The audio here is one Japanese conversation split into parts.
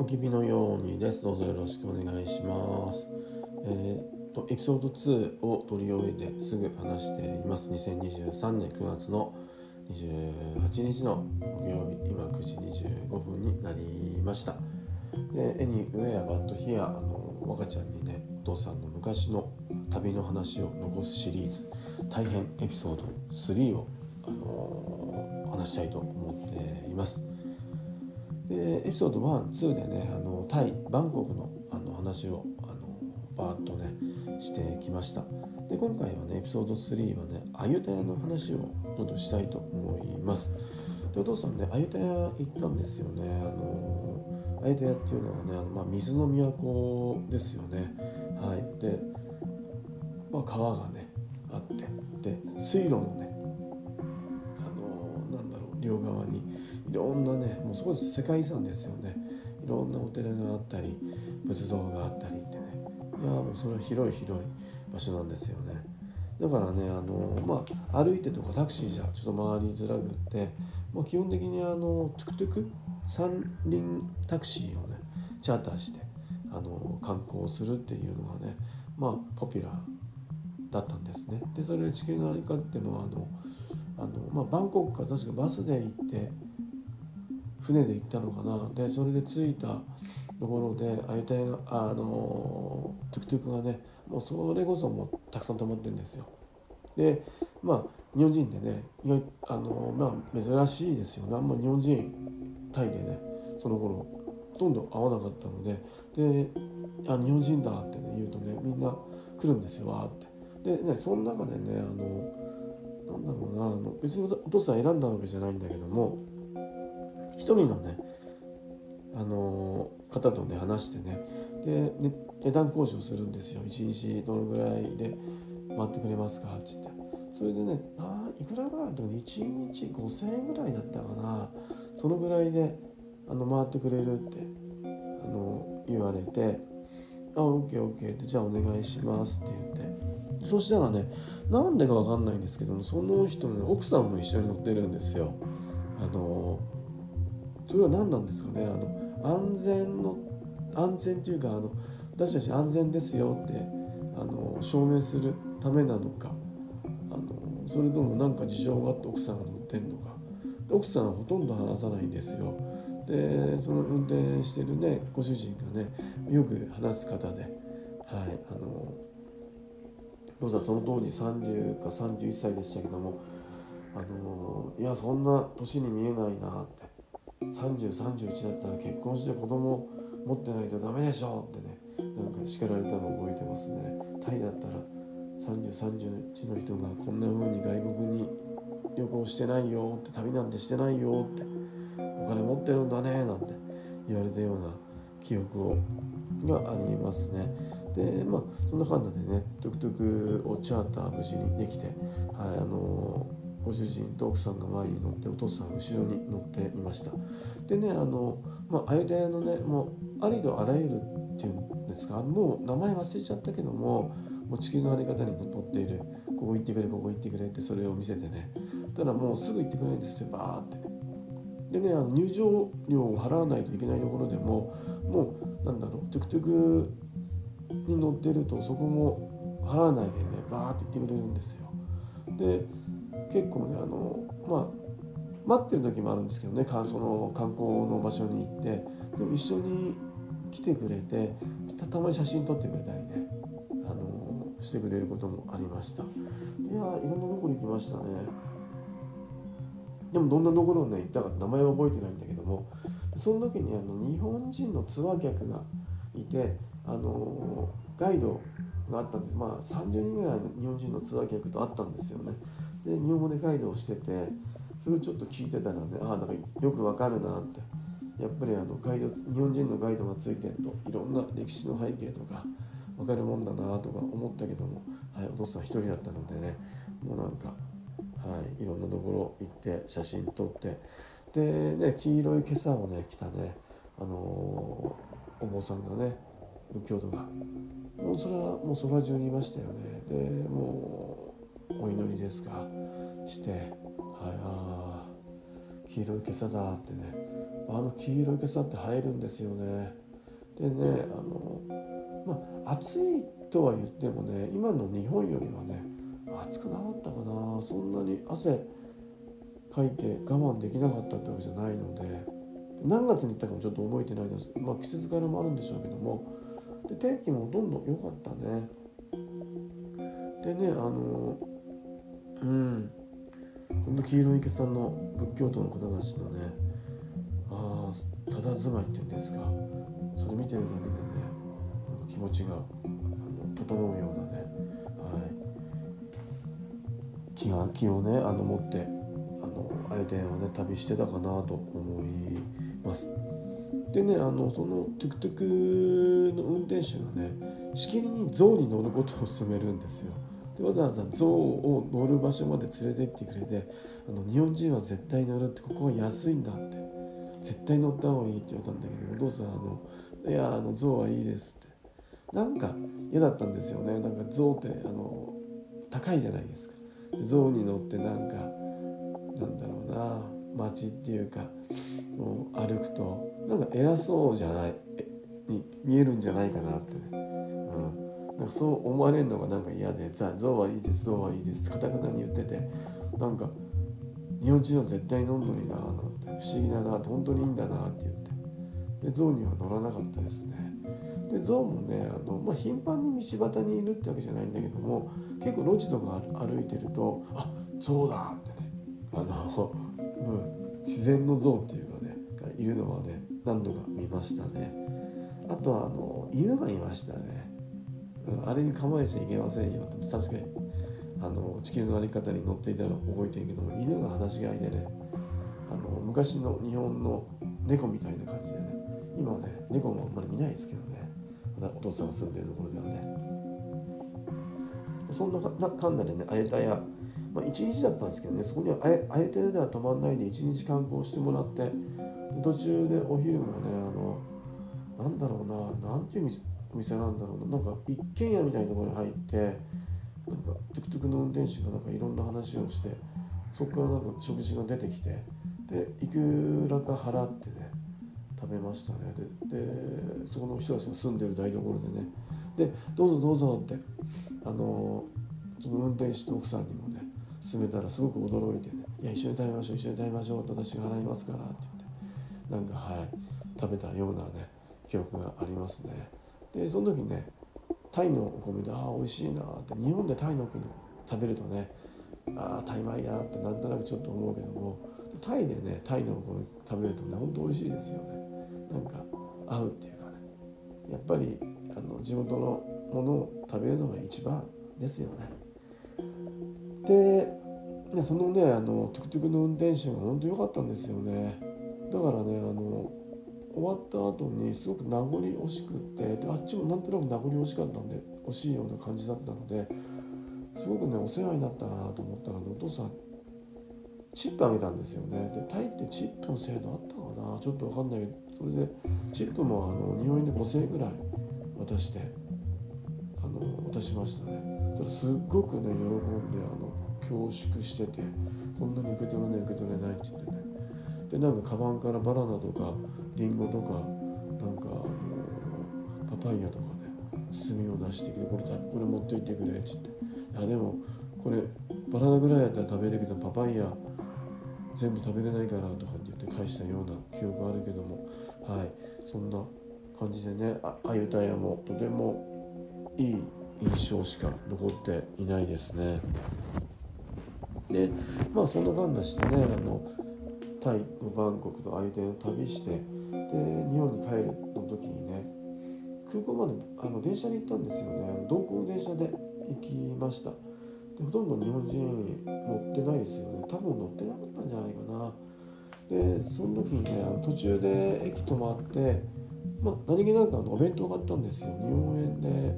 おきびのようにです。どうぞよろしくお願いします。えー、とエピソード2を取り終えてすぐ話しています。2023年9月の28日の木曜日今9時25分になりました。で「Anywhere But Here」あの若ちゃんにねお父さんの昔の旅の話を残すシリーズ大変エピソード3を、あのー、話したいと思っています。でエピソード12でねあのタイバンコクのあの話をあのバーッとねしてきました。で今回はねエピソード3はねアユタヤの話をちょっとしたいと思います。でお父さんねアユタヤ行ったんですよね。あのアユタヤっていうのはねあの、まあ、水の都ですよね。はい。で、まあ、川がねあってで水路のねあのなんだろう両側にいろんなねもうすごい世界遺産ですよね。いろんなお寺があったり仏像があったりってね。いやもうそれは広い広い場所なんですよね。だからねあの、まあ、歩いてとかタクシーじゃちょっと回りづらくって、まあ、基本的にあのトゥクトゥク三輪タクシーをねチャーターしてあの観光するっていうのがねまあポピュラーだったんですね。でそれ地球の在りかっていうのはあのあの、まあ、バンコクから確かバスで行って船で行ったのかな。でそれで着いたところでああいう点あのトゥクトゥクがねもうそれこそもうたくさん止まってるんですよ。でまあ日本人でねあのまあ珍しいですよ。何も日本人タイでねその頃ほとんど会わなかったのでであ日本人だってね言うとねみんな来るんですよわって。でねその中でねあのなんだろうなあの別にお父さん選んだわけじゃないんだけども人のねあの方とね話してね。で値段交渉するんですよ。一日どのぐらいで待ってくれますか？っつって。それでねあいくらぐらいと1日5,000円ぐらいだったかな。そのぐらいであの回ってくれるってあの言われて「あオッケーオッケー」って「じゃあお願いします」って言って。そしたらねなんでか分かんないんですけどもその人の奥さんも一緒に乗ってるんですよ。あのそれは何なんですかね？あの安全の安全というかあの私たち安全ですよってあの証明するためなのかあのそれとも何か事情があって奥さんが乗ってんのか。奥さんはほとんど話さないんですよ。でその運転してるねご主人がねよく話す方ではいあのローさんその当時30か31歳でしたけどもあのいやそんな年に見えないなって。3031だったら結婚して子供持ってないとダメでしょってねなんか叱られたのを覚えてますね。タイだったら3031の人がこんな風に外国に旅行してないよって旅なんてしてないよってお金持ってるんだねなんて言われたような記憶をがありますね。でまあそんな感じでねトゥクトゥクをチャーター無事にできてはいあのーご主人と奥さんが前に乗ってお父さん後ろに乗っていました。でねあの、まあ、間のねもうありとあらゆるっていうんですかもう名前忘れちゃったけどももう地球の在り方に乗っている。ここ行ってくれここ行ってくれってそれを見せてね。ただもうすぐ行ってくれないんですよ。バーって。でねあの入場料を払わないといけないところでももうなんだろうトゥクトゥクに乗ってるとそこも払わないでねバーって行ってくれるんですよ。で結構ねあのまあ待ってる時もあるんですけどねその観光の場所に行ってでも一緒に来てくれてたまに写真撮ってくれたりねあのしてくれることもありました。いやいろんなところ行きましたね。でもどんなところね行ったか名前は覚えてないんだけどもその時にあの日本人のツアー客がいてあのガイドがあったんです。まあ30人ぐらいの日本人のツアー客と会ったんですよね。で日本語でガイドをしててそれをちょっと聞いてたらねああなんかよくわかるなって。やっぱりあのガイド日本人のガイドがついてるといろんな歴史の背景とか分かるもんだなとか思ったけども、はい、お父さん一人だったのでねもうなんか、はい、いろんなところ行って写真撮ってでね黄色い今朝をね着たねあのー、お坊さんがね仏教徒が。もうそれはもうそば中にいましたよね。でもうお祈りですか？して、はい、あ黄色い今朝だってね。あの黄色い今朝って映えるんですよね。でねあのまあ暑いとは言ってもね今の日本よりはね暑くなかったかな。そんなに汗かいて我慢できなかったってわけじゃないので何月に行ったかもちょっと覚えてないです、まあ、季節柄もあるんでしょうけども。で天気もほとんどん良かったね。でねあのうんほんと黄色い袈裟の仏教徒の方たちのねああ佇まいっていうんですかそれ見てるだけでねなんか気持ちがあの整うようなね、はい、気が気をねあの持ってあの相手をね旅してたかなと思います。でねあのそのトゥクトゥクの運転手がねしきりに象に乗ることを勧めるんですよ。でわざわざ象を乗る場所まで連れてってくれてあの日本人は絶対乗るってここは安いんだって。絶対乗った方がいいって言われたんだけどお父さんあのいやあの象はいいですって。なんか嫌だったんですよね。なんか象ってあの高いじゃないですか。象に乗ってなんかなんだろうな街っていうかもう歩くとなんか偉そうじゃないに見えるんじゃないかなってね、なんかそう思われるのがなんか嫌で「さあ象はいいです象はいいです」カタカナに言っててなんか日本人は絶対飲んどりななんて不思議だな本当にいいんだなって言って。で象には乗らなかったですね。で象もねあの、まあ、頻繁に道端にいるってわけじゃないんだけども結構路地とか歩いてると「あ象だ!」ってねあの、うん、自然の象っていうかねいるのはね何度か見ましたね。あとはあの犬がいましたね、あれに構えちゃいけませんよ。確かに。あの地球の歩き方に乗っていたの覚えてるけども犬が放し飼いでねあの昔の日本の猫みたいな感じでね今はね猫もあんまり見ないですけどね。お父さんが住んでるところではね。そんなかかんだでねあやたや、まあ、1日だったんですけどねそこにはあやたやでは泊まんないで1日観光してもらって途中でお昼もねあのなんだろうななんていう店なんだろうな。なんか一軒家みたいなところに入ってなんかトゥクトゥクの運転手がなんかいろんな話をしてそこからなんか食事が出てきてでいくらか払ってね食べましたね。でそこの人たちが住んでる台所でね。でどうぞどうぞってあのその運転手と奥さんにもね勧めたらすごく驚いてね「いや一緒に食べましょう一緒に食べましょう」私が払いますからって言ってなんかはい食べたようなね記憶がありますね。でその時ねタイのお米でああ美味しいなって日本でタイのお米食べるとねああタイ米だってなんとなくちょっと思うけどもタイでねタイのお米食べるとねほんと美味しいですよね。なんか合うっていうかね。やっぱりあの地元のものを食べるのが一番ですよね。でそのねあのトゥクトゥクの運転手が本当良かったんですよね。だからねあの終わった後にすごく名残惜しくってであっちもなんとなく名残惜しかったんで惜しいような感じだったのですごくねお世話になったなと思ったら、ね、お父さんチップあげたんですよね。でタイってチップの制度あったかな？ちょっと分かんないけどそれでチップもあの日本円で5000円ぐらい渡してあの渡しましたね。だからすっごくね喜んであの恐縮しててこんなに受け取れない受け取れないって言ってね。でなんかカバンからバナナとかリンゴとかなんかあのパパイヤとかね包みを出してきてこれこれ持っていってくれっつって。いやでもこれバナナぐらいやったら食べるけどパパイヤ全部食べれないからとかって言って返したような記憶あるけども。はい。そんな感じでねああゆたやもとてもいい印象しか残っていないですね。でまあそんな感じしてねあのタイのバンコクと相手の旅してで日本に帰るの時にね空港まであの電車に行ったんですよね。同行電車で行きました。でほとんど日本人乗ってないですよね。多分乗ってなかったんじゃないかな。でその時にね途中で駅止まってまあ何気なくあのお弁当買ったんですよ。日本円で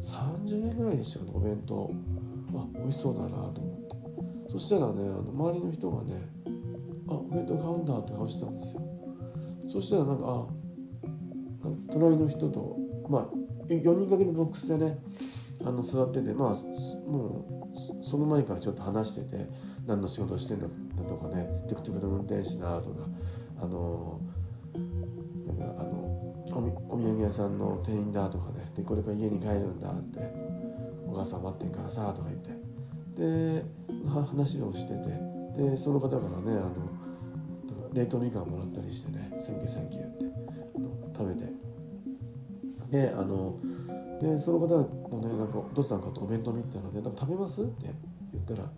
30円ぐらいでしたかねお弁当。あ美味しそうだなと思って。そしたらねあの周りの人がねあお弁当買うんだって顔してたんですよ。そしたらなんかあ隣の人とまあ4人掛けのボックスでねあの座っててまあもうその前からちょっと話してて何の仕事してんだとかねトゥクトゥクの運転手だとかあのなんかあのお土産屋さんの店員だとかねでこれから家に帰るんだってお母さん待ってんからさとか言って。で話をしてて。でその方からねあの冷凍みかんもらったりしてね「 Thank you, thank you」ってあの食べてであのでその方もねなんかお父さんかとお弁当見てたので「なんか食べます?」って言ったら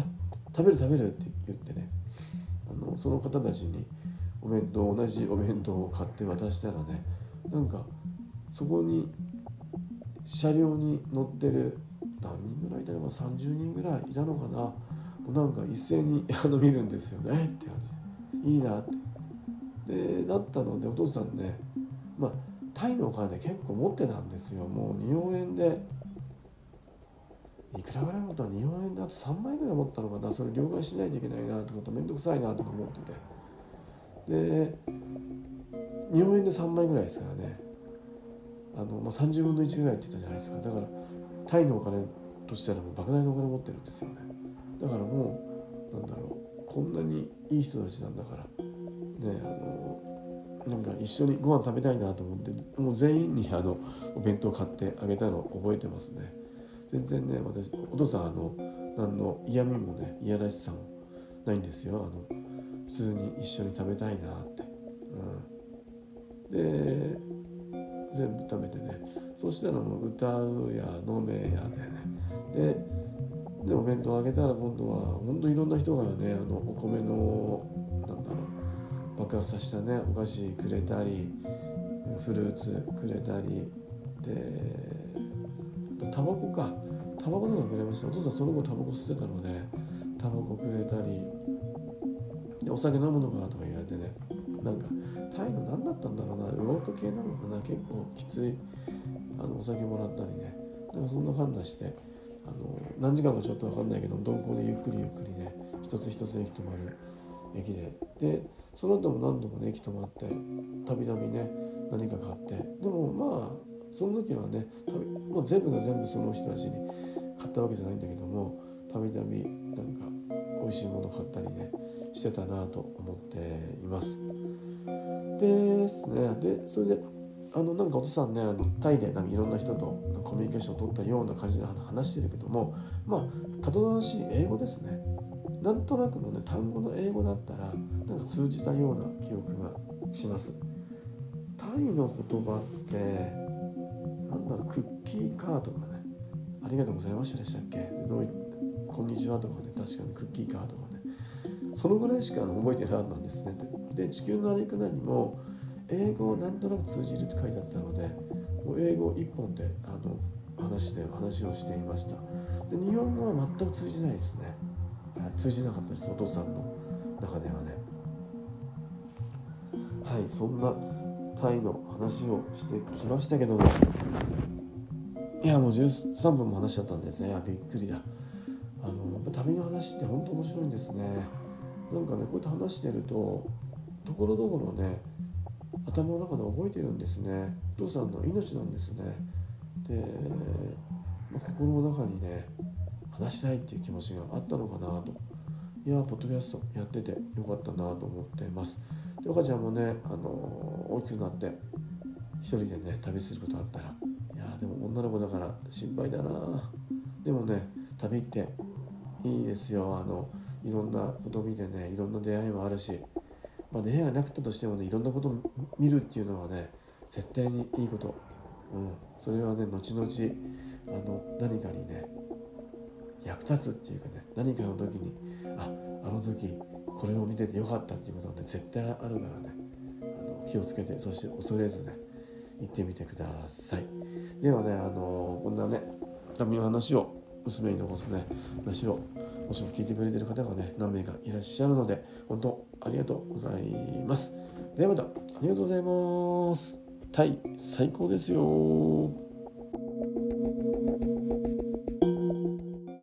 「食べる食べる」って言ってねあのその方たちにお弁当同じお弁当を買って渡したらねなんかそこに車両に乗ってる何人ぐらいいたのか30人ぐらいいたのかななんか一斉にあの見るんですよねって感じでいいなでだったのでお父さんねまあタイのお金結構持ってたんですよ。もう日本円で。いくらぐらい持ったの日本円であと3枚ぐらい持ったのかな。それ両替しないといけないなとか面倒くさいなとか思ってて。で日本円で3枚ぐらいですからね。あの、まあ、30分の1ぐらいって言ったじゃないですか。だからタイのお金としてはもう莫大なお金持ってるんですよね。だからもうなんだろう。こんなにいい人たちなんだから。ねあのなんか一緒にご飯食べたいなと思ってもう全員にあのお弁当買ってあげたのを覚えてますね。全然ね私お父さんあの何の嫌味もね嫌らしさもないんですよ。あの普通に一緒に食べたいなって、うん、で全部食べてね。そしたらもう歌うや飲めやでね。ででお弁当あげたら今度は本当いろんな人からねあのお米のなんだろう爆発させたねお菓子くれたりフルーツくれたりでタバコか。タバコとかくれました。お父さんその後タバコ吸ってたのでタバコくれたりでお酒飲むのかなとか言われてね。なんかタイの何だったんだろうなウォーク系なのかな結構きついあのお酒もらったりね。なんかそんな判断してあの何時間かちょっと分かんないけど鈍行でゆっくりゆっくりね一つ一つ駅止まる駅で。でその後も何度もね駅止まってたびたびね何か買って。でもまあその時はねもう全部が全部その人たちに買ったわけじゃないんだけどもたびたびなんか美味しいもの買ったりねしてたなと思っています。ですね。でそれであのなんかお父さんねあのタイでなんかいろんな人とコミュニケーションを取ったような感じで話してるけどもまあたどたどしい英語ですね。なんとなくのね単語の英語だったらなんか通じたような記憶がします。タイの言葉ってなんだろうクッキーカーとかねありがとうございましたでしたっけ？どういこんにちはとかね確かにクッキーカーとかね。そのぐらいしか覚えてなかったんですね。で地球の歩くなにも英語をなんとなく通じるって書いてあったのでもう英語一本であの話して話をしていました。で日本語は全く通じないですね、はい、通じなかったですお父さんの中ではね。はいそんなタイの話をしてきましたけども。いやもう13分も話しちゃったんですね。びっくりだ。あの旅の話って本当面白いんですね。なんかねこうやって話してるとところどころね頭の中で覚えてるんですね。お父さんの命なんですね。で、まあ、心の中にね話したいっていう気持ちがあったのかなと。いやポッドキャストやっててよかったなと思ってます。で岡ちゃんもねあの大きくなって一人でね旅することあったらいやでも女の子だから心配だな。でもね旅行っていいですよ。あのいろんなこと見てねいろんな出会いもあるしまあ、出会いがなくたとしてもねいろんなことを見るっていうのはね絶対にいいこと、うん、それはね後々あの何かにね役立つっていうかね何かの時にああの時これを見ててよかったっていうことがね絶対あるからね。あの気をつけてそして恐れずね行ってみてください。ではねあのこんなね旅の話を娘に残すね話をもしも聞いてくれてる方がね何名かいらっしゃるので本当ありがとうございます。ではまたありがとうございます。タイ最高ですよ。